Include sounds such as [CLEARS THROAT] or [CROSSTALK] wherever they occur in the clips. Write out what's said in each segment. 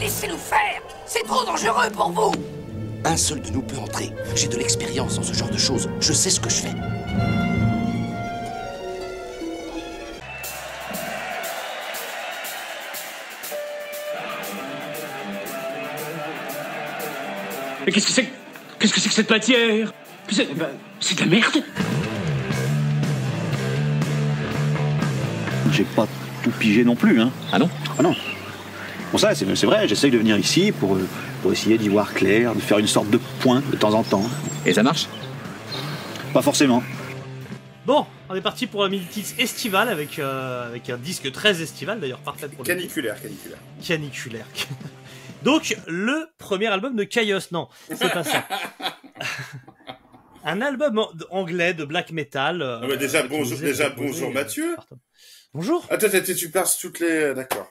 Laissez-nous faire C'est trop dangereux pour vous Un seul de nous peut entrer. J'ai de l'expérience dans ce genre de choses. Je sais ce que je fais. Mais qu'est-ce que c'est que- Qu'est-ce que c'est que cette matière? C'est? C'est de la merde J'ai pas tout pigé non plus, hein. Ah non? Ah non. Bon ça, c'est c'est vrai, j'essaye de venir ici pour, euh, pour essayer d'y voir clair, de faire une sorte de point de temps en temps. Et ça marche? Pas forcément. Bon, on est parti pour un mini-titre estival avec, euh, avec un disque très estival, d'ailleurs parfait pour le Caniculaire, caniculaire. caniculaire. [LAUGHS] Donc, le premier album de Chaos, non, c'est pas ça. [LAUGHS] un album anglais de black metal. euh, Ah bah déjà, bonjour- déjà, bonjour, euh, Mathieu. par Tom. Bonjour. Attends, attends, tu passes toutes les... D'accord.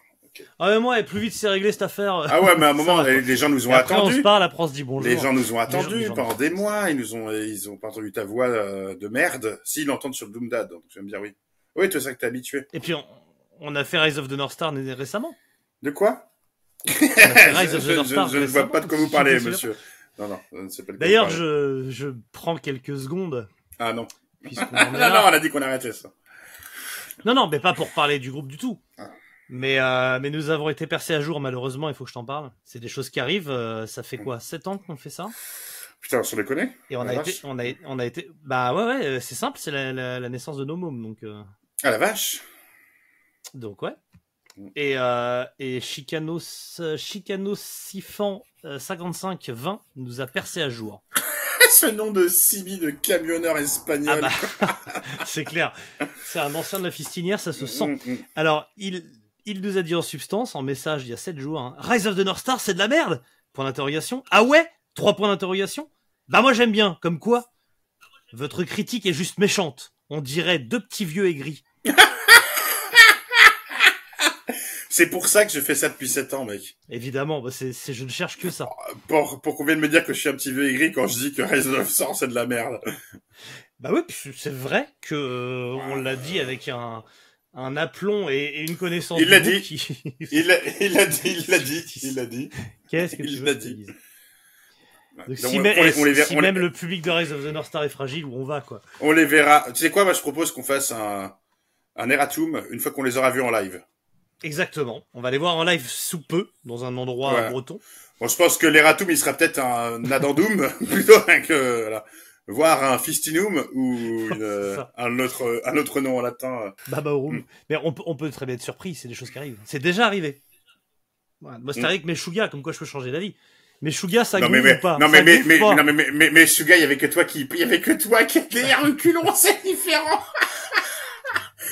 Ah mais moi, plus vite c'est réglé cette affaire. euh, Ah ouais, mais à un ça moment, les, les gens nous ont Et après, on se attendus. parle, après on se dit bonjour. Les gens nous ont attendus pendant des mois. Ils nous ont, ils ont pas entendu ta voix euh, de merde. S'ils l'entendent sur Doomdad, donc tu vas me dire oui. Oui, tu sais que t'es habitué. Et puis on, on a fait Rise of the North Star récemment. De quoi? Rise [LAUGHS] of the North Star je ne vois pas de quoi vous parlez, [LAUGHS] monsieur. Non, non, sais pas D'ailleurs, je, je prends quelques secondes Ah non. [LAUGHS] Non, non, on a dit qu'on arrêtait ça. Non, non, mais pas pour parler du groupe du tout. Ah. Mais, euh, mais nous avons été percés à jour, malheureusement, il faut que je t'en parle. C'est des choses qui arrivent. euh, ça fait quoi 7 ans qu'on fait ça? Putain, on les connaît Et on La a, vache. été, on, a, on a été. Bah ouais, ouais, euh, c'est simple, c'est la, la, la naissance de nos mômes. Donc, euh, Ah la vache donc ouais. Mm. Et, euh, et Chicanos, Chicanosifan euh, 5520 nous a percés à jour. [LAUGHS] Ce nom de Sibi de camionneur espagnol. Ah bah, [LAUGHS] c'est clair. C'est un ancien de la fistinière, ça se sent. Mm, mm. Alors, il, il nous a dit en substance, en message il y a 7 jours, hein, Rise of the North Star, c'est de la merde Point d'interrogation. Ah ouais Trois points d'interrogation Bah moi j'aime bien, comme quoi Votre critique est juste méchante. On dirait deux petits vieux aigris. [LAUGHS] C'est pour ça que je fais ça depuis 7 ans, mec. Évidemment, bah c'est, je ne cherche que ça. Pour, pour qu'on vienne me dire que je suis un petit vieux aigri quand je dis que Rise of Star, c'est de la merde. Bah oui, c'est vrai que euh, on l'a dit avec un, un aplomb et, et une connaissance Il l'a dit. qui- [LAUGHS] Il l'a il dit, il l'a dit, il l'a dit. Qu'est-ce que Il tu veux que je te dit. dise Donc, Donc, si, on- même, on les- on les verra- si on les- même le public de Rise of the North Star est fragile, où on va quoi On les verra. Tu sais quoi, moi je propose qu'on fasse un, un erratum une fois qu'on les aura vus en live. Exactement. On va les voir en live sous peu, dans un endroit Ouais. breton. Bon, je pense que l'erratum, il sera peut-être un addendum [LAUGHS] plutôt que voilà, voir un fistinum ou [LAUGHS] une, euh, un autre un autre nom en latin. euh. Babaorum. Mm. Mais on, peut- on peut très bien être surpris, c'est des choses qui arrivent. C'est déjà arrivé. Voilà. Moi, c'était Mm. avec Meshuga, comme quoi je peux changer d'avis. Meshuga, ça non mais, mais ou pas? non Ça mais mais mais, pas non mais mais mais, mais Suga, il y avait que toi qui il y avait que toi qui était un [LAUGHS] reculon, c'est différent.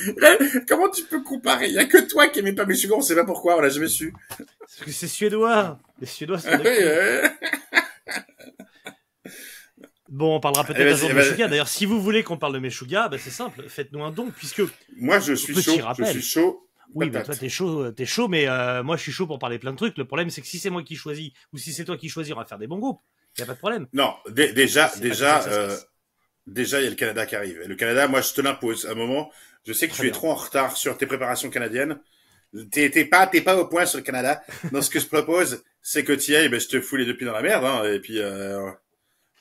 [LAUGHS] Comment tu peux comparer? Il y a que toi qui aimais pas Meshuga, on sait pas pourquoi, on l'a jamais su. Parce que c'est suédois. Les Suédois sont Ah des euh, Bon, on parlera peut-être Eh, un vas-y, jour de vas-y. Meshuga. D'ailleurs, si vous voulez qu'on parle de Meshuga, bah, c'est simple. Faites-nous un don, puisque Moi, je suis Petit chaud. Je rappel. suis chaud. Oui, bah Patate. toi t'es chaud, euh, t'es chaud, mais euh, moi je suis chaud pour parler plein de trucs. Le problème c'est que si c'est moi qui choisis ou si c'est toi qui choisis, on va faire des bons groupes. Y a pas de problème. Non, dé- déjà, déjà, euh, déjà, il y a le Canada qui arrive. Et le Canada, moi, je te l'impose. À un moment, je sais que Très tu es trop en retard sur tes préparations canadiennes. T'es pas, t'es pas au point sur le Canada. Donc, ce que je propose, c'est que tu y ailles, ben, je te fous les deux pieds dans la merde, hein, et puis, euh,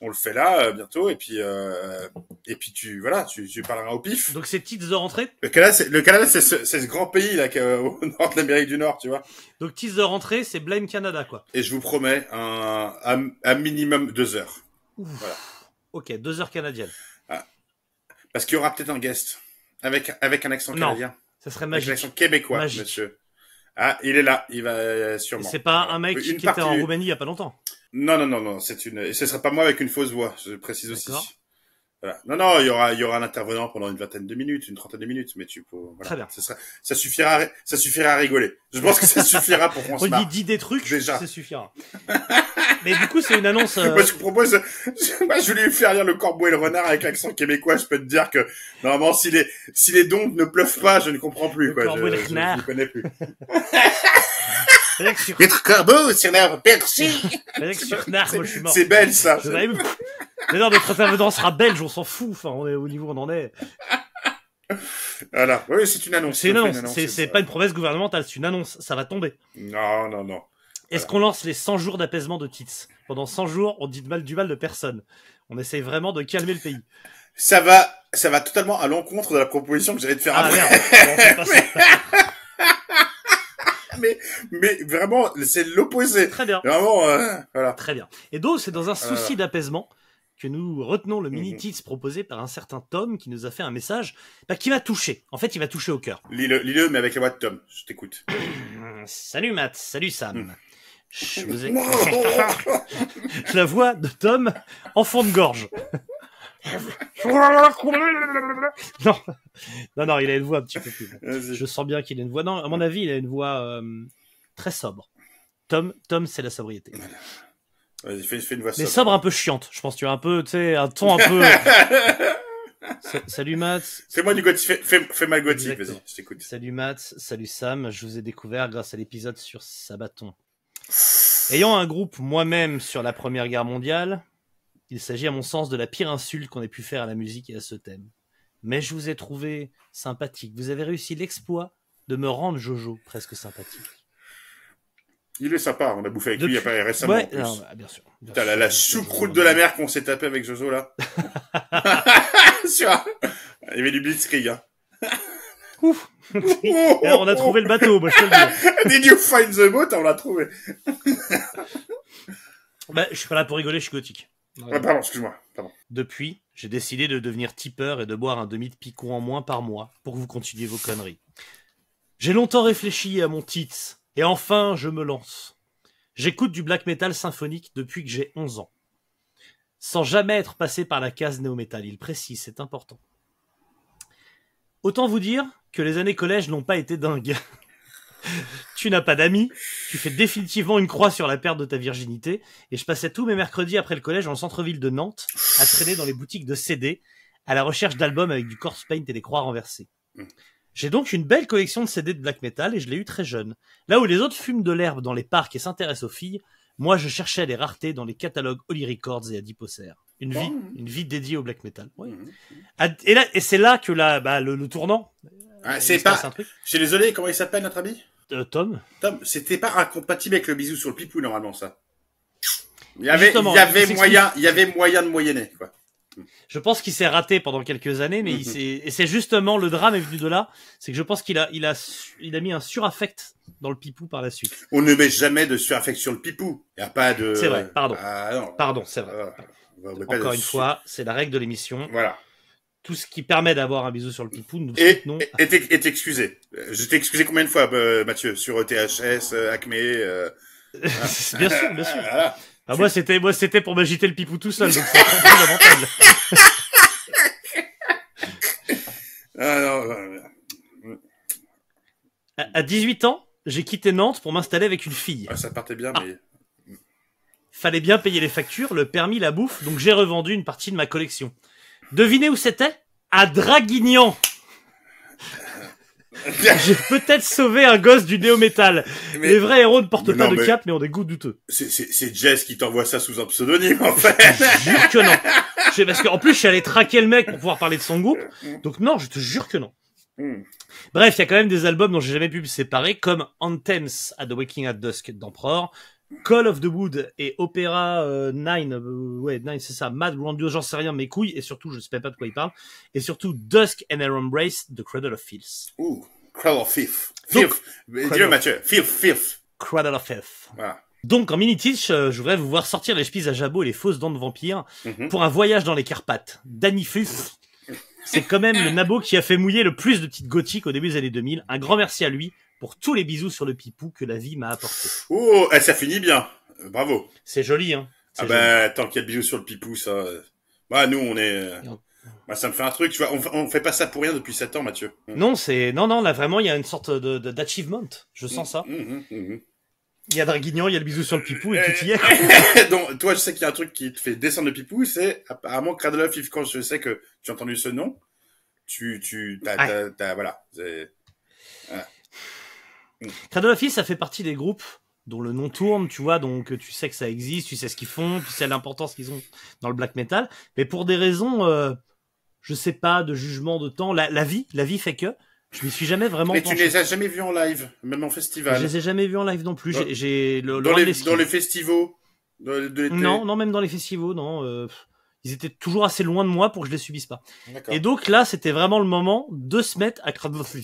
on le fait là, euh, bientôt, et puis, euh, et puis tu, voilà, tu, tu parleras au pif. Donc ces titres de rentrée, Le Canada, c'est, le Canada, c'est ce, c'est ce grand pays, là, au [LAUGHS] nord de l'Amérique du Nord, tu vois. donc titres de rentrée, c'est Blame Canada quoi. Et je vous promets un, un, un minimum deux heures. Ok, deux heures canadiennes. Parce qu'il y aura peut-être un guest. Avec, avec un accent Non. canadien. Ça serait Avec magique. l'accent québécois, Magique. monsieur. Ah, il est là, il va euh, sûrement. C'est pas un mec Une qui était en Roumanie il y a pas longtemps. Non, non, non, non, c'est une, et ce sera pas moi avec une fausse voix, je précise aussi. Voilà. Non, non, il y aura, il y aura un intervenant pendant une vingtaine de minutes, une trentaine de minutes, mais tu peux, voilà. Très bien. Sera, ça suffira, à ça suffira à rigoler. Je pense que ça suffira pour qu'on se On marre. dit des trucs, Déjà. ça suffira. mais du coup c'est une annonce. euh, Moi, je propose, [LAUGHS] moi, je voulais lui faire lire le corbeau et le renard avec l'accent québécois. Je peux te dire que, normalement, si les, si les dons ne pleuvent pas, je ne comprends plus, Le quoi. corbeau et je, le je- renard. je ne connais plus. [LAUGHS] Maître corbeau sur l'arbre perché. suis mort. C'est belle, ça. Mais non, notre intervenant sera belge, on s'en fout. Enfin, on est au niveau où on en est. Voilà. Oui, c'est une annonce. C'est une annonce. C'est, pas une promesse gouvernementale, c'est une annonce. Ça va tomber. Non, non, non. Est-ce qu'on lance les 100 jours d'apaisement de Tits Pendant 100 jours, on dit de mal, du mal de personne. On essaye vraiment de calmer le pays. Ça va, ça va totalement à l'encontre de la proposition que j'allais te faire Ah après. merde. [LAUGHS] [LAUGHS] mais, mais vraiment, c'est l'opposé. Très bien. Vraiment, euh, voilà. Très bien. Et donc, c'est dans un souci d'apaisement que nous retenons le Mhm. mini-tits proposé par un certain Tom qui nous a fait un message bah, qui m'a touché. En fait, il m'a touché au cœur. Lis-le, lis-le, mais avec la voix de Tom. Je t'écoute. [CLEARS THROAT] Salut Matt, salut Sam. Mhm. Je vous ai... [LAUGHS] [LAUGHS] la voix de Tom en fond de gorge. [LAUGHS] non. non, non, il a une voix un petit peu plus. Je sens bien qu'il a une voix. Non, à mon avis, il a une voix euh, très sobre. Tom, Tom, c'est la sobriété. Vas-y, fais, fais une voix Mais sobre. sobre un peu chiante. Je pense tu as un peu, tu sais, un ton un peu. [LAUGHS] Sa- salut Matt. Fais-moi du gothique, fais, fais, le gothique, vas-y, je t'écoute. Salut Matt. Salut Sam. Je vous ai découvert grâce à l'épisode sur Sabaton. [LAUGHS] Ayant un groupe moi-même sur la Première Guerre mondiale, il s'agit à mon sens de la pire insulte qu'on ait pu faire à la musique et à ce thème. Mais je vous ai trouvé sympathique. Vous avez réussi l'exploit de me rendre Jojo presque sympathique. Il est sympa, on a bouffé avec lui il y a pas récemment. Ouais, en plus. non, bah, bien sûr. bien sûr, la, la choucroute de la mer qu'on s'est tapé avec Jojo, là. [LAUGHS] [LAUGHS] Il y avait du blitzkrieg, hein. Ouf. Alors, [LAUGHS] on a trouvé le bateau, moi je te le dis. Did you find the boat? On l'a trouvé. Bah, je suis pas là pour rigoler, je suis gothique. Ah, pardon, excuse-moi. Pardon. Depuis, j'ai décidé de devenir tipeur et de boire un demi de picot en moins par mois pour que vous continuiez vos conneries. J'ai longtemps réfléchi à mon titre et enfin je me lance. J'écoute du black metal symphonique depuis que j'ai 11 ans. Sans jamais être passé par la case néo-metal, il précise, c'est important. Autant vous dire que les années collège n'ont pas été dingues. [LAUGHS] tu n'as pas d'amis, tu fais définitivement une croix sur la perte de ta virginité, et je passais tous mes mercredis après le collège le centre-ville de Nantes, à traîner dans les boutiques de CD, à la recherche d'albums avec du corpse paint et des croix renversées. J'ai donc une belle collection de CD de black metal et je l'ai eu très jeune. Là où les autres fument de l'herbe dans les parcs et s'intéressent aux filles, moi je cherchais les raretés dans les catalogues Holy Records et Adiposer. Une vie, une vie dédiée au black metal. Oui. Ad- Et là, et c'est là que là, bah, le, le tournant. Ah, c'est pas, je suis désolé, comment il s'appelle, notre ami? Euh, Tom. Tom, c'était pas incompatible avec le bisou sur le pipou, normalement, ça. Il y avait, Justement, il y avait moyen, il y avait moyen de moyenner, quoi. Je pense qu'il s'est raté pendant quelques années, mais [LAUGHS] c'est justement le drame est venu de là. C'est que je pense qu'il a, il a, su- il a mis un suraffect dans le pipou par la suite. On ne met jamais de suraffect sur le pipou. Il y a pas de... C'est vrai, pardon. Ah, non. Pardon, c'est vrai. Ah, Encore une fois, c'est la règle de l'émission. Voilà. Tout ce qui permet d'avoir un bisou sur le pipou, Et, soutenons. et, t'excuser. Euh, Je t'ai excusé combien de fois, euh, Mathieu, sur THS, euh, Acme, euh... [LAUGHS] bien sûr, bien sûr. voilà. Ah, moi, c'était, moi, c'était pour m'agiter le pipou tout seul, donc lamentable. [LAUGHS] Ah, non, non, non. À, à 18 ans, j'ai quitté Nantes pour m'installer avec une fille. Ah, ça partait bien, Ah. mais... Fallait bien payer les factures, le permis, la bouffe, donc j'ai revendu une partie de ma collection. Devinez où c'était? À Draguignan J'ai peut-être sauvé un gosse du néo-métal. Les vrais héros ne portent pas non, de cap, mais ont des goûts douteux. C'est, c'est, c'est Jess qui t'envoie ça sous un pseudonyme, en fait. Je jure que non. Je- Parce qu'en plus, je suis allé traquer le mec pour pouvoir parler de son groupe. Donc non, je te jure que non. Hmm. Bref, il y a quand même des albums dont j'ai jamais pu me séparer, comme Anthems at the Waking at Dusk d'Emperor, Call of the Wood et Opera euh, 9, euh, ouais, 9 c'est ça, Mad Grandiose, j'en sais rien, mes couilles, et surtout, je sais même pas de quoi il parle, et surtout Dusk and Her Embrace de Cradle of Filth. Ouh, Crawl of Fifth. Donc- Fifth. Dis-le, Mathieu. Fifth, fifth. Cradle of Filth. Voilà. Donc en mini-teach, euh, je voudrais vous voir sortir les chevilles à jabot et les fausses dents de vampire Mhm. pour un voyage dans les Carpates. Danny Fuss, c'est quand même le nabo qui a fait mouiller le plus de petites gothiques au début des années 2000. Un grand merci à lui pour tous les bisous sur le pipou que la vie m'a apporté. Oh, eh, ça finit bien. Euh, bravo. C'est joli, hein. Ah joli. bah, tant qu'il y a bisous sur le pipou, ça... euh, Bah, nous, on est... euh, Bah, ça me fait un truc, tu vois. On, on fait pas ça pour rien depuis 7 ans, Mathieu. Non, c'est non, non. Là, vraiment, il y a une sorte de d'achievement. Je sens ça. Mhm, mhm. Il y a Draguignan, il y a le bisou sur le pipou et tout y est. quoi. [LAUGHS] Donc, toi, je sais qu'il y a un truc qui te fait descendre le pipou, c'est apparemment Cradle of Filth. Quand je sais que tu as entendu ce nom, tu, tu, t'as, t'as, t'as- voilà. C'est- Cradle of Filth, ça fait partie des groupes dont le nom tourne, tu vois, donc tu sais que ça existe, tu sais ce qu'ils font, tu sais l'importance qu'ils ont dans le black metal, mais pour des raisons, euh, je sais pas, de jugement de temps, la, la vie, la vie fait que Je m'y suis jamais vraiment Mais tu ne penché. les as jamais vus en live, même en Je festival. les ai jamais vus en live non plus. Dans- J'ai- J'ai le, Dans les, dans les festivals de, de l'été. Non, non, même dans les festivals, non. euh, ils étaient toujours assez loin de moi pour que je les subisse pas. D'accord. Et donc là, c'était vraiment le moment de se mettre à Cradle of.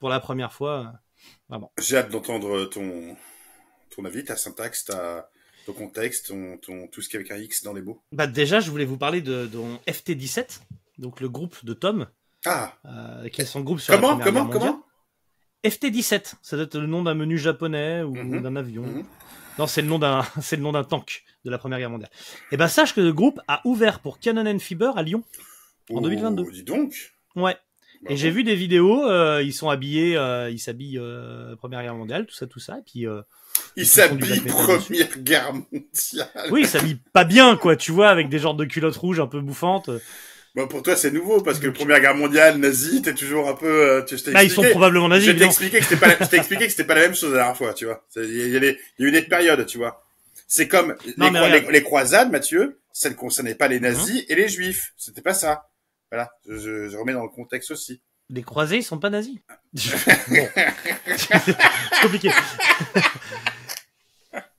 Pour la première fois. J'ai hâte d'entendre ton, ton avis, ta syntaxe, ta, ton contexte, ton, ton, tout ce qui est avec un X dans les mots. Bah déjà, je voulais vous parler de, de FT17, donc le groupe de Tom, Ah, euh, qui est son groupe sur la comment, Première comment, comment? FT17, ça doit être le nom d'un menu japonais ou Mhm. d'un avion. Mhm. Non, c'est le nom d'un, [LAUGHS] c'est le nom d'un tank de la Première Guerre mondiale. Et ben sache que le groupe a ouvert pour Canon and Fiber à Lyon. En Oh, 2022. Dis donc. Ouais. Bah Et j'ai vu des vidéos, euh, ils sont habillés, euh, ils s'habillent euh, Première Guerre mondiale, tout ça, tout ça. Et puis, euh, Il Ils font du s'habille black metal Première Guerre mondiale. oui, ils s'habillent pas bien, quoi, tu vois, avec des genres de culottes rouges un peu bouffantes. Bon, pour toi, c'est nouveau, parce que Première Guerre mondiale, nazi, t'es toujours un peu... euh, tu, t'ai Bah, ils sont probablement nazis, Je t'ai expliqué que c'était pas, la- je t'ai expliqué que c'était pas la même chose la dernière fois, tu vois. Il y, a- y a eu des périodes, tu vois. C'est comme Non, les, croisades, Mathieu, ça ne concernait pas les nazis Mhm. et les juifs. C'était pas ça. Voilà, je, je- je remets dans le contexte aussi. Les croisés, ils sont pas nazis. [LAUGHS] bon. c'est compliqué. [LAUGHS]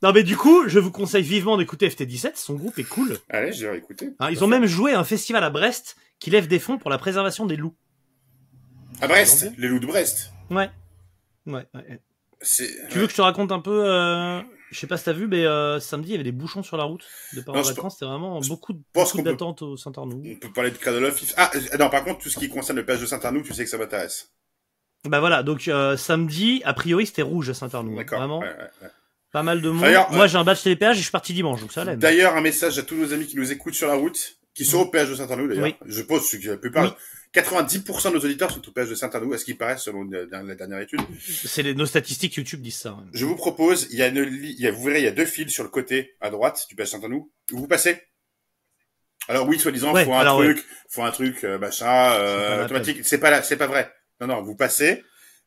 non, mais du coup, je vous conseille vivement d'écouter FT17, son groupe est cool. Allez, je vais écouter. Hein, ils ont même joué à un festival à Brest qui lève des fonds pour la préservation des loups. À Brest, les loups de Brest. Ouais. Ouais. ouais. Tu veux que je te raconte un peu euh... Je sais pas si t'as vu, mais euh, samedi, il y avait des bouchons sur la route de par Non, en vacances. C'était vraiment beaucoup, de- beaucoup d'attentes au Saint-Arnoux. On peut parler de Cradle Ah, euh, non, par contre, tout ce qui concerne le plage de Saint-Arnoux, tu sais que ça m'intéresse. Bah voilà, donc euh, samedi, a priori, c'était rouge à Saint-Arnoux. hein. D'accord. Vraiment, ouais, ouais, ouais. pas mal de monde. D'ailleurs, Moi, euh, j'ai un badge télépéage et je suis parti dimanche, donc ça D'ailleurs, un message à tous nos amis qui nous écoutent sur la route, qui sont au péage de Saint-Arnoux d'ailleurs. Oui. Je pense que la plupart, Oui. 90% de nos auditeurs sont au péage de Saint-Arnoux, à ce qui paraît selon la la dernière étude? C'est nos statistiques YouTube disent ça. Je vous propose, il y a une, il y a, vous verrez, il y a deux fils sur le côté à droite du péage Saint-Arnoux où vous passez? Alors oui, soi-disant, Ouais, faut un truc, faut un truc, euh, machin, euh, automatique. C'est pas là, c'est pas vrai. Non, non, vous passez,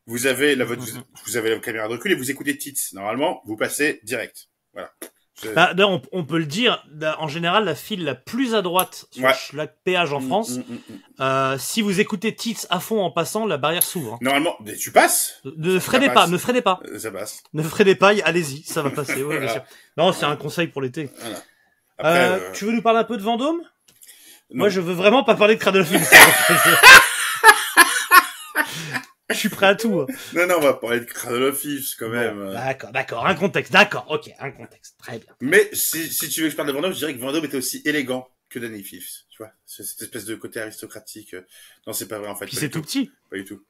vous avez la, [LAUGHS] votre, vous avez la caméra de recul et vous écoutez Tits. Normalement, vous passez direct. Voilà. Bah, on, on peut le dire, en général, la file la plus à droite sur Ouais. péage en Mm, France, mm, mm, euh, si vous écoutez Tits à fond en passant, la barrière s'ouvre. hein. Normalement, mais tu passes, Ne freinez pas, ne freinez pas. euh, ça passe. Ne freinez pas, allez-y, ça va passer. ouais, Voilà. Non, c'est un conseil pour l'été. Après, Euh, euh, Tu veux nous parler un peu de Vendôme? Non. Moi, je veux vraiment pas parler de Cradle. [LAUGHS] Je suis prêt à tout. hein. [LAUGHS] non, non, on va parler de Cradle of Filth, quand même. Bon, d'accord, d'accord, un contexte, d'accord, ok, un contexte, très bien. Mais si, si tu veux que je parle de Vendôme, je dirais que Vendôme était aussi élégant que Danny Fifth. Tu vois, c'est cette espèce de côté aristocratique. euh. Non, c'est pas vrai en fait. Puis c'est tout petit. Pas du tout.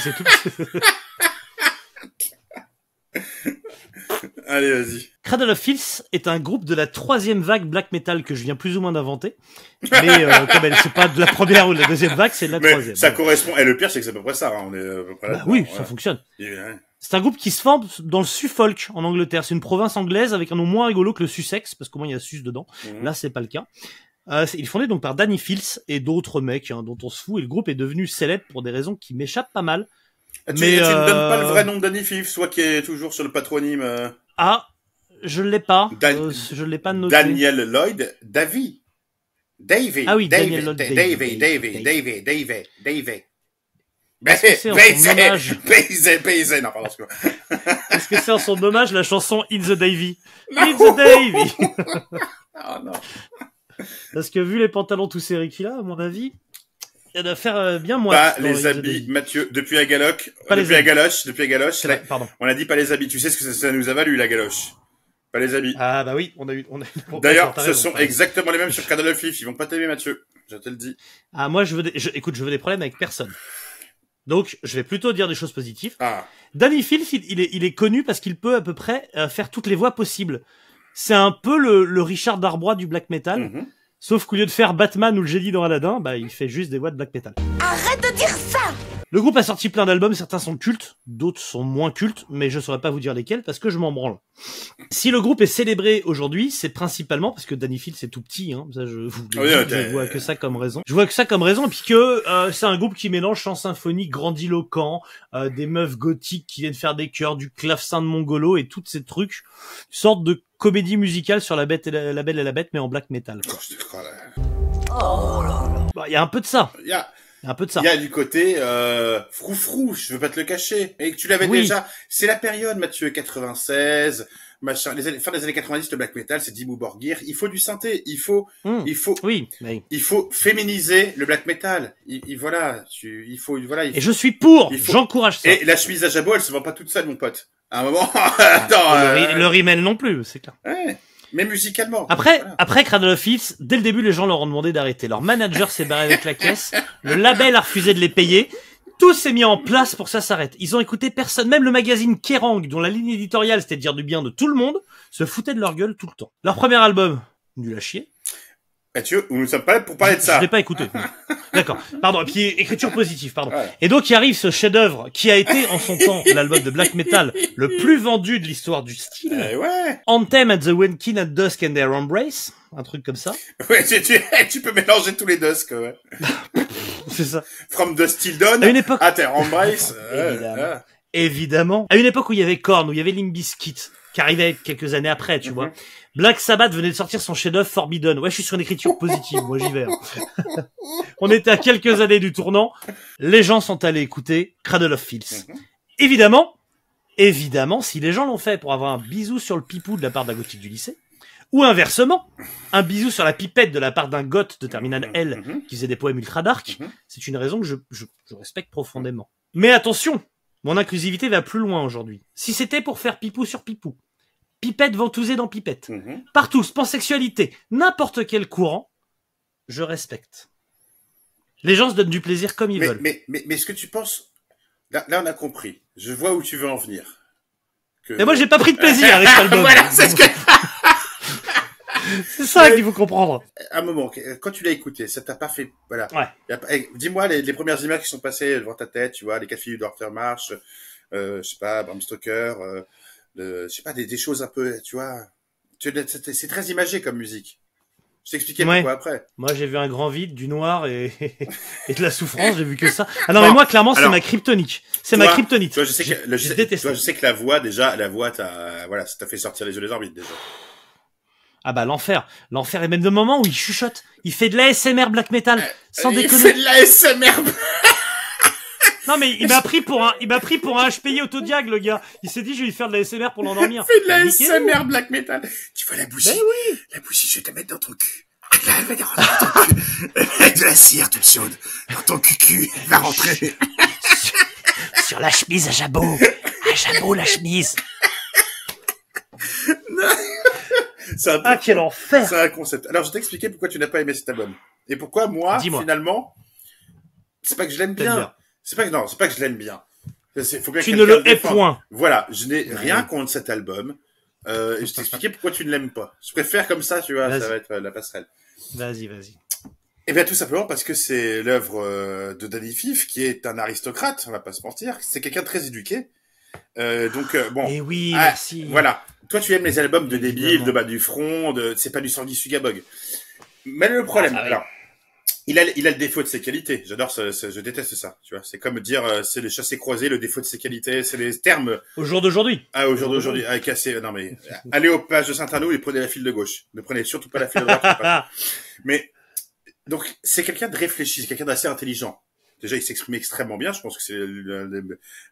C'est tout petit. [LAUGHS] Allez, vas-y. Cradle of Filth est un groupe de la troisième vague black metal que je viens plus ou moins d'inventer. Mais euh, comme elle, c'est pas de la première ou de la deuxième vague, c'est de la Mais troisième. ça correspond. Et le pire, c'est que c'est à peu près ça. hein. On est à peu près là. Bah oui, ça fonctionne. C'est un groupe qui se forme dans le Suffolk en Angleterre. C'est une province anglaise avec un nom moins rigolo que le Sussex, parce qu'au moins il y a Sus dedans. Mhm. Là, c'est pas le cas. Euh, il est fondé donc par Danny Fields et d'autres mecs hein, dont on se fout. Et le groupe est devenu célèbre pour des raisons qui m'échappent pas mal. Ah, tu, Mais, tu ne donnes pas le euh, vrai nom de Danny Fifth, soit qui est toujours sur le patronyme euh, Ah, je l'ai pas. Dan- Euh, je l'ai pas noté. Daniel Lloyd Davy. Davy. Ah oui, Davy, Daniel Lloyd Davy, Davy, Davy, Davy. Davy. Est-ce que c'est en son hommage la chanson In the Davy? In the Davy [LAUGHS] Ah, non. Parce que vu les pantalons tout serrés qu'il a, à mon avis, il y a d'affaire euh, bien moins. Pas dans les habits. Mathieu, depuis la galoche, Pas les depuis la galoche, depuis la galoche, Pardon. on a dit pas les habits. Tu sais ce que ça, ça nous a valu, la galoche? Pas les habits. Ah bah oui, on a eu. On a... [LAUGHS] D'ailleurs, ce sont exactement les mêmes sur Cradle of Filth. Ils vont pas t'aimer, Mathieu. Je te le dis. Ah moi je veux des... je- écoute je veux des problèmes avec personne. Donc je vais plutôt dire des choses positives. Ah. Danny Filth il, il est il est connu parce qu'il peut à peu près euh, faire toutes les voix possibles. C'est un peu le, le Richard Darbois du black metal, Mhm. Sauf qu'au lieu de faire Batman ou le Jedi dans Aladdin, bah il fait juste des voix de black metal. Arrête de dire ça Le groupe a sorti plein d'albums, certains sont cultes, d'autres sont moins cultes, mais je saurais pas vous dire lesquels parce que je m'en branle. Si le groupe est célébré aujourd'hui, c'est principalement parce que Danny Fields c'est tout petit, hein, ça je vous le Oui, je vois que ça comme raison. Je vois que ça comme raison, et puis que euh, c'est un groupe qui mélange chant symphonique grandiloquent, euh, des meufs gothiques qui viennent faire des chœurs, du clavecin de mongolo et tous ces trucs, une sorte de comédie musicale sur la bête et la, la belle et la bête, mais en black metal. quoi. Oh, là. Là là Bah, Il y a un peu de ça. Il y a, Un peu de ça. Il y a du côté euh, froufrou, je veux pas te le cacher. Et que tu l'avais Oui. déjà. C'est la période, Mathieu, 96, machin. Les années, fin des années 90, le black metal, c'est Dimmu Borgir. Il faut du synthé. Il faut, Hmm. il faut, Oui, il faut féminiser le black metal. Il, il- voilà, tu, il faut, voilà. Il et je suis pour. Il faut- J'encourage ça. Et la chemise à jabot, elle se vend pas toute seule, mon pote. À un moment, [LAUGHS] attends. le, euh, le non plus, c'est clair. ouais. Mais musicalement. Après, Voilà. après Cradle of Filth, dès le début, les gens leur ont demandé d'arrêter. Leur manager s'est barré avec la [LAUGHS] caisse. Le label a refusé de les payer. Tout s'est mis en place pour que ça s'arrête. Ils ont écouté personne, même le magazine Kerrang, dont la ligne éditoriale c'était de dire du bien de tout le monde, se foutait de leur gueule tout le temps. Leur premier album, nul à chier. Mathieu, nous ne sommes pas là pour parler de Je ça. l'ai pas écouté. [LAUGHS] D'accord. Pardon. Et puis écriture positive. Pardon. Voilà. Et donc il arrive ce chef-d'œuvre qui a été en son temps [LAUGHS] l'album de black metal le plus vendu de l'histoire du style. Euh, ouais. Anthem at the Winkin at Dusk and Their Embrace, un truc comme ça. Ouais, tu, tu, [LAUGHS] tu peux mélanger tous les Dusk, ouais. C'est ça. From Dust Till Dawn. À une époque- À Terre Embrace. Évidemment. Évidemment. À une époque où il y avait Korn, où il y avait Limp Bizkit, qui arrivait quelques années après, tu vois. Black Sabbath venait de sortir son chef-d'œuvre Forbidden. Ouais, je suis sur une écriture [LAUGHS] positive, moi j'y vais. hein. [LAUGHS] On était à quelques années du tournant. Les gens sont allés écouter Cradle of Filth. Évidemment, évidemment, si les gens l'ont fait pour avoir un bisou sur le pipou de la part d'un gothique du lycée, ou inversement, un bisou sur la pipette de la part d'un goth de Terminal L Mhm. qui faisait des poèmes ultra dark, Mhm. c'est une raison que je, je, je respecte profondément. Mais attention, mon inclusivité va plus loin aujourd'hui. Si c'était pour faire pipou sur pipou, pipette ventousée dans pipette, Mhm. partout, pansexualité, n'importe quel courant, je respecte. Les gens se donnent du plaisir comme ils Mais, veulent. mais, mais, mais est-ce que tu penses... Là, là, on a compris. Je vois où tu veux en venir. Que... Mais moi, j'ai pas pris de plaisir [LAUGHS] avec voilà, c'est ce que... [LAUGHS] C'est ça qu'il faut comprendre. Un moment, quand tu l'as écouté, ça t'a pas fait... Voilà. Ouais. Eh, Dis-moi les, les premières images qui sont passées devant ta tête, tu vois, les quatre filles de marche, euh, je sais pas, Bram Stoker, euh, le, je sais pas, des, des choses un peu, tu vois... C'est très imagé comme musique. Je t'expliquais Ouais. pourquoi après. Moi, j'ai vu un grand vide, du noir et, [LAUGHS] et de la souffrance. [LAUGHS] J'ai vu que ça. Ah non, Bon, mais moi, clairement, c'est ma kryptonite. C'est ma kryptonite. Toi, je sais que, le, je toi, je sais que la voix, déjà, la voix, t'as, voilà, ça t'a fait sortir les yeux des orbites, déjà. Ah bah l'enfer, l'enfer et même de moments où il chuchote, il fait de l'ASMR black metal, sans Il déconner. fait de la SMR. Non mais il m'a pris pour un, il m'a pris pour un HPI autodiag le gars. Il s'est dit je vais lui faire de l'ASMR pour l'endormir. Il fait de la. SMR black metal. Tu vois la bougie? Ben oui. La bougie, je vais te mettre dans ton cul. Là, elle va rentrer dans ton cul. Avec de la cire toute chaude. Dans ton cul, elle va rentrer. Sur la chemise à jabot. À jabot, la chemise. C'est un, Ah quel enfer. c'est un concept. Alors, je vais t'expliquer pourquoi tu n'as pas aimé cet album. Et pourquoi moi, Dis-moi. finalement, c'est pas que je l'aime bien. C'est pas que, non, c'est pas que je l'aime bien. C'est- faut bien Tu que ne le hais point. Voilà, je n'ai rien contre cet album. Euh, et je vais t'expliquer pourquoi tu ne l'aimes pas. Je préfère comme ça, tu vois, ça va être euh, la passerelle. Vas-y vas-y. Eh bien, tout simplement parce que c'est l'œuvre euh, de Danny Fif, qui est un aristocrate, on va pas se mentir. C'est quelqu'un de très éduqué. Euh, donc, euh, bon. Et oui Ah, merci. Voilà. Toi, tu aimes les albums de débile, de bas du front, de, c'est pas du sanguisugabog. Sugabog. Mais le problème, Ah, oui. alors, il a, il a le défaut de ses qualités. J'adore ça, ça- je déteste ça, tu vois. C'est comme dire, euh, c'est le chassé croisé, le défaut de ses qualités, c'est les termes, Au jour d'aujourd'hui. ah, au jour d'aujourd'hui, ah, cassé, non mais, allez au plage de Saint-Arnaud et prenez la file de gauche. Ne prenez surtout pas la file de droite. [LAUGHS] Mais donc c'est quelqu'un de réfléchi, c'est quelqu'un d'assez intelligent. Déjà, il s'exprime extrêmement bien. Je pense que c'est le,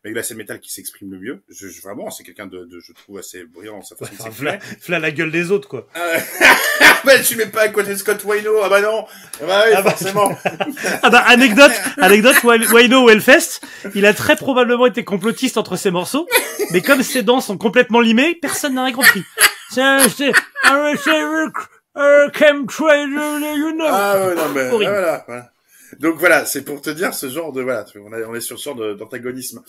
mec de la métal qui s'exprime le mieux. Je, je- vraiment, c'est quelqu'un de, de, je trouve assez brillant de s'exprimer. Fla, fla la gueule des autres quoi. Euh, bah, tu mets pas à côté de Scott Wayno. Ah bah non. Ah bah oui, Ah bah, forcément. Ah bah anecdote, anecdote, Wayno Hellfest, il a très probablement été complotiste entre ses morceaux, mais comme ses dents sont complètement limées, personne n'a rien compris. C'est, ah ouais, c'est, euh, euh, euh. Ah ouais, non mais ah, voilà, voilà. Donc voilà, c'est pour te dire ce genre de voilà, on, est sur ce genre d'antagonisme.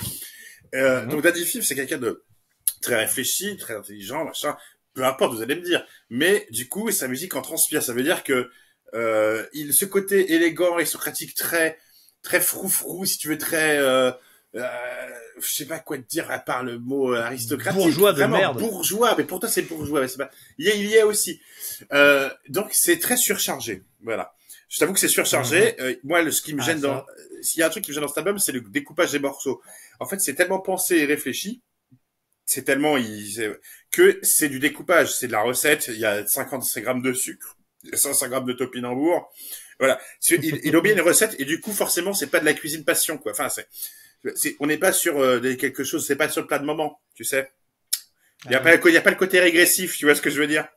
Euh, Mhm. Donc Daddy Fif, c'est quelqu'un de très réfléchi, très intelligent, machin. Peu importe, vous allez me dire. Mais du coup, sa musique en transpire. Ça veut dire que euh, il ce côté élégant et socratique très très froufrou, si tu veux, très euh, euh, je sais pas quoi te dire à part le mot euh, aristocratique. Bourgeois de Vraiment, merde. Bourgeois, mais pour toi c'est bourgeois. mais c'est pas... Il y a, il y a aussi. Euh, donc c'est très surchargé. Voilà. Je t'avoue que c'est surchargé. Euh, moi, le, ce qui me Ah, gêne dans, euh, s'il y a un truc qui me gêne dans cet album, c'est le découpage des morceaux. En fait, c'est tellement pensé et réfléchi, c'est tellement il, que c'est du découpage, c'est de la recette. Il y a 50 grammes de sucre, il y a 500 grammes de topinambour, Voilà. Il, il a oublié une recette et du coup, forcément, c'est pas de la cuisine passion, quoi. Enfin, c'est, on n'est pas sur euh, quelque chose, c'est pas sur le plat de moment, tu sais. Il y a Ah pas, il y a pas le côté régressif, tu vois ce que je veux dire?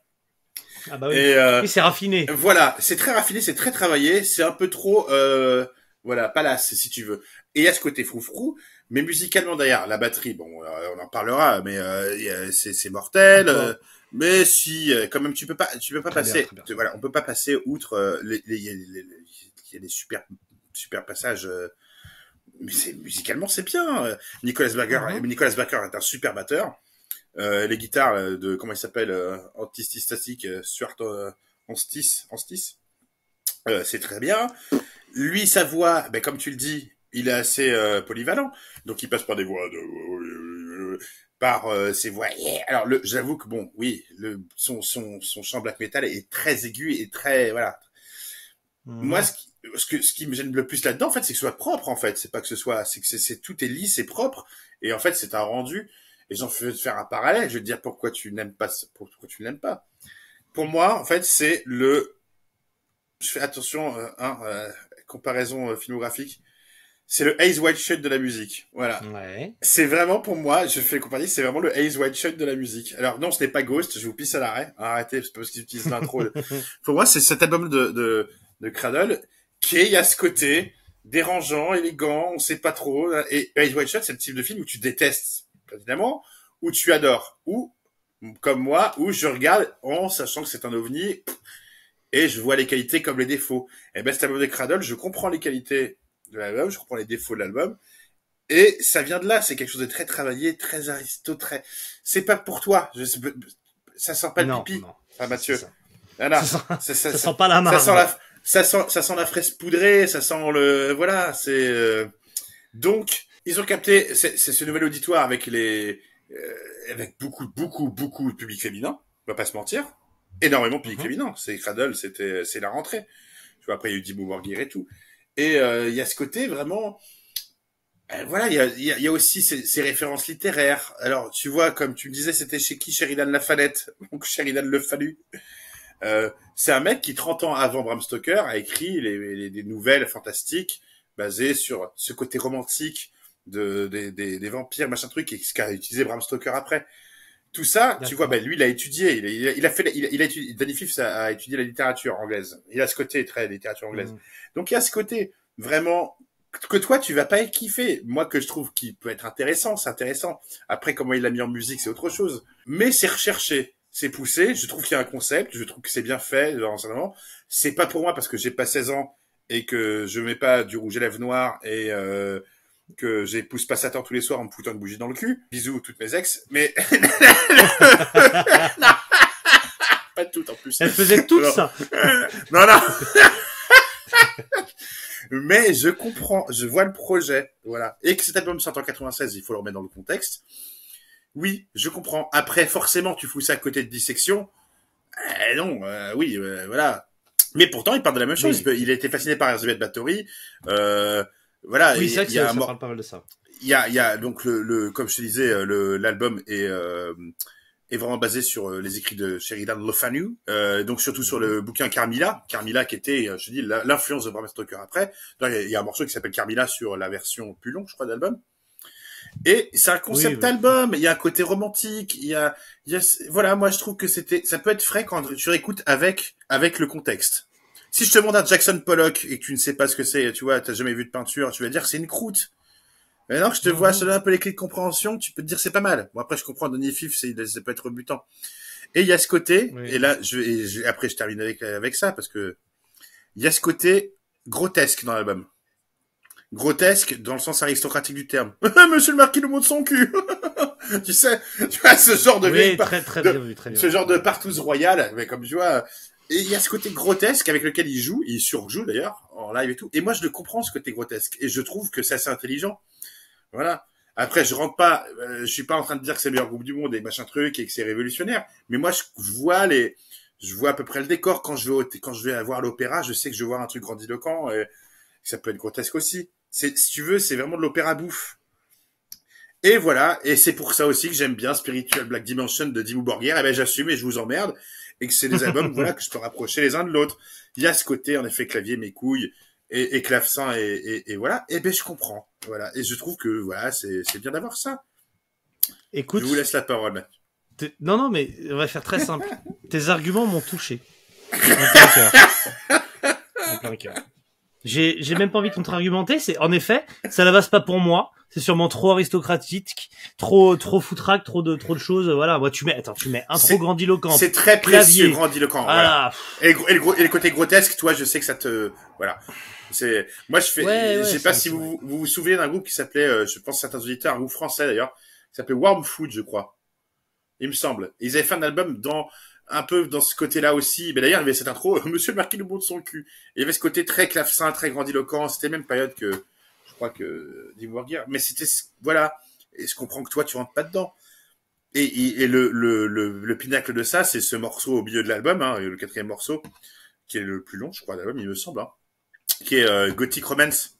Ah bah oui. Et euh, Oui, c'est raffiné. voilà, c'est très raffiné, c'est très travaillé, c'est un peu trop, euh, voilà, palace, si tu veux. Et il y a ce côté froufrou, mais musicalement d'ailleurs, la batterie, bon, euh, on en parlera, mais euh, c'est mortel. Euh, mais si, euh, quand même, tu peux pas, tu peux pas Très passer. bien, très bien. tu- voilà, on peut pas passer outre les, les, les- les- les- il y a des super, super passages. euh, mais c'est musicalement, c'est bien. Nicolas Berger, Mhm. Nicolas Berger est un super batteur. Euh, les guitares euh, de comment il s'appelle, euh, Antistis Static, euh, Stuart euh, Anstis, Anstis. Euh, c'est très bien. Lui, sa voix, ben, comme tu le dis, il est assez euh, polyvalent. Donc, il passe par des voix de... par euh, ses voix. Alors, j'avoue que bon, oui, le, son, son, son chant black metal est très aigu et très, voilà. Mhm. Moi, ce qui, ce que, ce qui me gêne le plus là-dedans, en fait, c'est que ce soit propre, en fait. C'est pas que ce soit, c'est que c'est, c'est- tout est lisse et propre. Et en fait, c'est un rendu. Et j'en fais faire un parallèle. Je vais te dire pourquoi tu n'aimes pas, pourquoi tu n'aimes pas. Pour moi, en fait, c'est le, je fais attention, euh, hein, euh, comparaison euh, filmographique. C'est le Ace White Shut de la musique. Voilà. Ouais. C'est vraiment pour moi, je fais compagnie, c'est vraiment le Ace White Shut de la musique. Alors non, ce n'est pas Ghost, je vous pisse à l'arrêt. Arrêtez, c'est parce qu'ils utilisent l'intro. [LAUGHS] pour moi, c'est cet album de, de, de Cradle qui est, il y a ce côté dérangeant, élégant, on sait pas trop. Et Ace White Shut, c'est le type de film où tu détestes, évidemment, ou tu adores, ou, comme moi, où je regarde en sachant que c'est un ovni, et je vois les qualités comme les défauts. Et ben cet album de Cradle, je comprends les qualités de l'album, je comprends les défauts de l'album, et ça vient de là, c'est quelque chose de très travaillé, très aristo, très... C'est pas pour toi, je... ça sent pas le non, pipi, non. ah Mathieu. Ça. Voilà. Ça sent- Ça, ça- Ça ça- sent pas la ça marde. sent la, ça sent, ça sent la fraise poudrée, ça sent le, voilà, c'est, euh, donc, ils ont capté, c'est ce nouvel auditoire avec les, euh, avec beaucoup, beaucoup, beaucoup de public féminin, on va pas se mentir. Énormément de public Mhm. féminin. C'est Cradle, c'était, c'est la rentrée. Tu vois, après, il y a eu Dimmu Borgir et tout. Et, euh, il y a ce côté vraiment, euh, voilà, il y a, il y a- y a aussi ces, ces références littéraires. Alors, tu vois, comme tu me disais, c'était chez qui Sheridan Lafalette, [LAUGHS] donc Sheridan Le Fallu. Euh, c'est un mec qui, 30 ans avant Bram Stoker, a écrit les, les- des nouvelles fantastiques basées sur ce côté romantique de, des, des, des vampires, machin truc, et ce qu'a utilisé Bram Stoker après. Tout ça, tu vois, ben, lui, il a étudié, il a, il fait, il a, il a étudié, Danny Pfeiffer a, a étudié la littérature anglaise. Il a ce côté très littérature anglaise. Mhm. Donc il y a ce côté vraiment que toi tu vas pas kiffer. Moi que je trouve qui peut être intéressant, c'est intéressant. Après comment il l'a mis en musique, c'est autre chose. Mais c'est recherché, c'est poussé. Je trouve qu'il y a un concept, je trouve que c'est bien fait dans l'enseignement. C'est pas pour moi parce que j'ai pas 16 ans et que je mets pas du rouge à lèvres noir et euh, que j'épouse pas Satan tous les soirs en me foutant une bougie dans le cul. Bisous toutes mes ex. Mais [LAUGHS] [LAUGHS] pas toutes en plus. Elle faisait tout Alors, ça. non, non. [LAUGHS] Mais je comprends, je vois le projet, voilà. Et que cet album sort en 96, il faut le remettre dans le contexte. Oui, je comprends. Après, forcément, tu fous ça à côté de dissection. Eh non, euh, oui, euh, voilà. Mais pourtant, il parle de la même chose. Oui. Il a été fasciné par Elizabeth Bathory. Euh, voilà. Oui, il- c'est vrai que ça, mor- parle pas mal de ça. il y a, il y a donc le, le comme je te disais, euh, le l'album est euh, est vraiment basé sur euh, les écrits de Sheridan Le Fanu, euh, donc surtout sur le bouquin Carmilla, Carmilla qui était, euh, je te dis, l'influence de Bram Stoker après. Il y, a- il y a un morceau qui s'appelle Carmilla sur la version plus longue, je crois, de l'album. Et c'est un concept Oui, oui. album. Il y a un côté romantique. Il y a, il y a, voilà, moi je trouve que c'était, ça peut être frais quand tu réécoutes avec avec le contexte. Si je te demande un Jackson Pollock et que tu ne sais pas ce que c'est, tu vois, t'as jamais vu de peinture, tu vas dire c'est une croûte. Maintenant que je te vois, je te donne un peu les clés de compréhension, tu peux te dire c'est pas mal. Bon après je comprends Denis Fif, c'est ça peut être rebutant. Et il y a ce côté, Oui. et là je, et je- après je termine avec avec ça parce que il y a ce côté grotesque dans l'album. Grotesque dans le sens aristocratique du terme. [LAUGHS] Monsieur le marquis le mot de son cul. [LAUGHS] tu sais, tu vois ce genre de vieille Oui, par- très, très de- bien vu, très bien. ce genre de partouze royale, mais comme tu vois, et il y a ce côté grotesque avec lequel il joue, il surjoue d'ailleurs, en live et tout, et moi je le comprends ce côté grotesque, et je trouve que c'est assez intelligent. Voilà. Après, je rentre pas, euh, je suis pas en train de dire que c'est le meilleur groupe du monde et machin truc et que c'est révolutionnaire, mais moi je, vois les, je vois à peu près le décor quand je vais quand je vais voir l'opéra, je sais que je vais voir un truc grandiloquent et ça peut être grotesque aussi. C'est, si tu veux, c'est vraiment de l'opéra bouffe. Et voilà, et c'est pour ça aussi que j'aime bien Spiritual Black Dimension de Dimmu Borgir. Et ben j'assume et je vous emmerde et que c'est des albums [LAUGHS] voilà que je peux rapprocher les uns de l'autre. Il y a ce côté en effet clavier mes couilles et, et clavecin et, et, et voilà. Et ben je comprends. Voilà, et je trouve que voilà c'est c'est bien d'avoir ça. Écoute, Je vous laisse la parole. Non, non, mais on va faire très simple. Tes arguments m'ont touché. En plein cœur. En plein cœur. J'ai, j'ai même pas envie de contre-argumenter. C'est, en effet, ça ne passe pas pour moi. C'est sûrement trop aristocratique, trop, trop foutraque, trop de, trop de choses. Voilà. Moi, tu mets, attends, tu mets un trop grandiloquent. C'est très précieux, grandiloquent. Voilà. Voilà. Et, et le, et le côté grotesque, toi, je sais que ça te, voilà. C'est, moi, je fais, Ouais, ouais, je sais pas si vous, vous vous souvenez d'un groupe qui s'appelait, euh, je pense certains auditeurs, un groupe français d'ailleurs, qui s'appelait Warm Food, je crois. Il me semble. Ils avaient fait un album dans, un peu dans ce côté-là aussi. Mais d'ailleurs, il y avait cette intro, [LAUGHS] Monsieur le Marquis nous montre son cul. Et il y avait ce côté très clavecin, très grandiloquent. C'était même période que, je crois que, Dim. Mais c'était, voilà. Et je comprends que toi, tu rentres pas dedans. Et, et, et le, le, le, le pinacle de ça, c'est ce morceau au milieu de l'album, hein, le quatrième morceau, qui est le plus long, je crois, de l'album, il me semble, hein, qui est euh, Gothic Romance.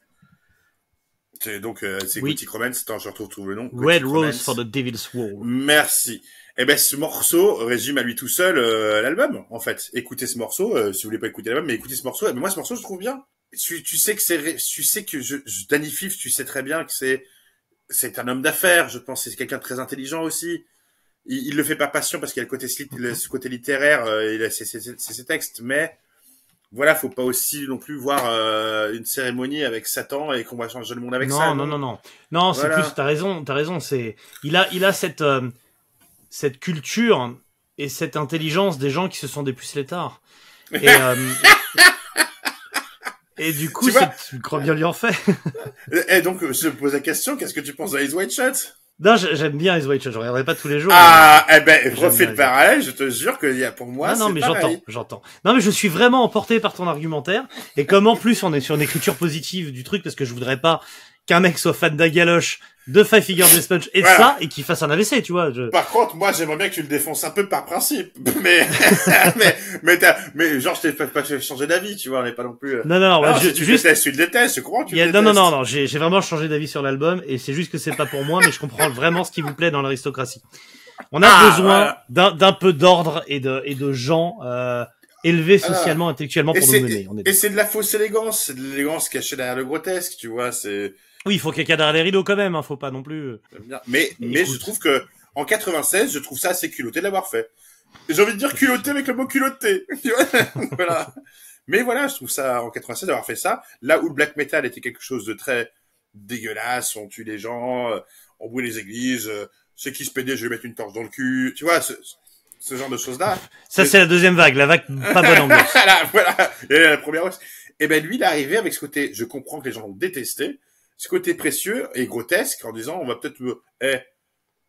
C'est donc euh, c'est Oui. Gothic Romance. Attends, je retrouve le nom. Red Gothic Rose Romance. for the Devil's Wall. Merci. Eh ben, ce morceau résume à lui tout seul euh, l'album, en fait. Écoutez ce morceau, euh, si vous voulez pas écouter l'album, mais écoutez ce morceau. Ben, moi, ce morceau, je trouve bien. Tu, tu sais que c'est, tu sais que je, je Danny Fif, tu sais très bien que c'est, c'est un homme d'affaires. Je pense que c'est quelqu'un de très intelligent aussi. Il, il le fait pas passion parce qu'il a le côté, le- ce côté littéraire, euh, il a ses, ses, ses- ses textes, mais voilà, faut pas aussi non plus voir euh, une cérémonie avec Satan et qu'on va changer le monde avec non, ça. non, non, non, non. c'est Voilà. plus. T'as raison, t'as raison. C'est, il a, il a cette, euh, cette culture et cette intelligence des gens qui se sont des pucelétards. Et, [LAUGHS] euh, et du coup, Tu vois c'est- tu crois bien lui en fait. [LAUGHS] Et donc, je me pose la question, qu'est-ce que tu penses de Ice White Shot non, j'ai- j'aime bien Ice White Shot. Je regarderai pas tous les jours. Ah, eh ben, refais le parallèle, je te jure qu'il y a pour moi, non, non, mais j'entends, j'entends. Non, mais je suis vraiment emporté par ton argumentaire. Et comme en plus on est sur une écriture positive du truc, parce que je voudrais pas qu'un mec soit fan d'un galoche, de Five Figure Death Punch et de Voilà. ça, et qu'il fasse un AVC, tu vois. Je... Par contre, moi, j'aimerais bien que tu le défonces un peu par principe. [LAUGHS] [LAUGHS] Mais, mais, mais, mais genre, je t'ai pas, pas changer d'avis, tu vois, on n'est pas non plus... euh, Non, non, non, Ah, ouais, je- tu juste, détestes, tu le détestes, je comprends tu y a- le non, non, non, non, j'ai vraiment changé d'avis sur l'album, et c'est juste que c'est pas pour moi, mais je comprends vraiment ce qui vous plaît dans l'aristocratie. On a Ah, besoin voilà. d'un peu d'ordre et de, et de gens, euh, élevés socialement, intellectuellement pour nous mener. Et c'est de la fausse élégance, c'est de l'élégance cachée derrière le grotesque, tu vois, c'est... Oui, il faut qu'il y ait derrière les rideaux quand même, hein, faut pas non plus. bien. Mais, mais Écoute. je trouve que, en 96, je trouve ça assez culotté de l'avoir fait. J'ai envie de dire culotté avec le mot culotté. [LAUGHS] Voilà. Mais voilà, je trouve ça, en 96, d'avoir fait ça, là où le black metal était quelque chose de très dégueulasse, on tue les gens, euh, on brûle les églises, euh, ceux qui se pédaient, je vais mettre une torche dans le cul, tu vois, ce, ce genre de choses-là. Ça, c'est la deuxième vague, la vague pas bonne ambiance. [LAUGHS] voilà, voilà. Et la première. Et ben lui, il est arrivé avec ce côté, je comprends que les gens l'ont détesté, ce côté précieux et grotesque en disant, on va peut-être, eh,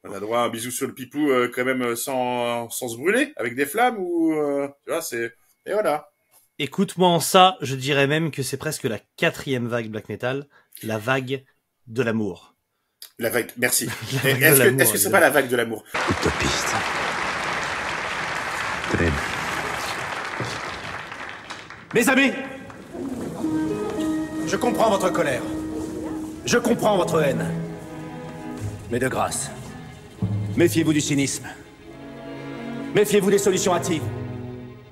on a droit à un bisou sur le pipou euh, quand même euh, sans, sans se brûler, avec des flammes ou, euh, tu vois, c'est, et voilà. Écoute, moi en ça, je dirais même que c'est presque la quatrième vague black metal, la vague de l'amour. La vague, merci. [LAUGHS] La Et vague Est-ce de que, l'amour, est-ce que c'est pas la vague de l'amour? Utopiste. Mes amis, je comprends votre colère. Je comprends votre haine. Mais de grâce, méfiez-vous du cynisme. Méfiez-vous des solutions hâtives.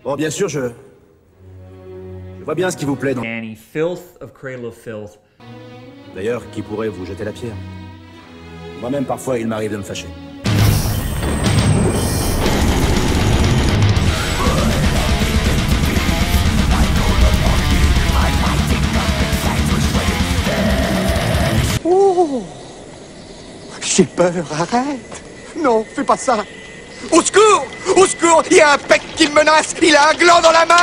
Bon, bien sûr, je. Je vois bien ce qui vous plaît dans. Annie, filth of Cradle of Filth. D'ailleurs, qui pourrait vous jeter la pierre? Moi-même, parfois, il m'arrive de me fâcher. J'ai peur, arrête. Non, fais pas ça. Au secours Au secours Il y a un pec qui me menace Il a un gland dans la main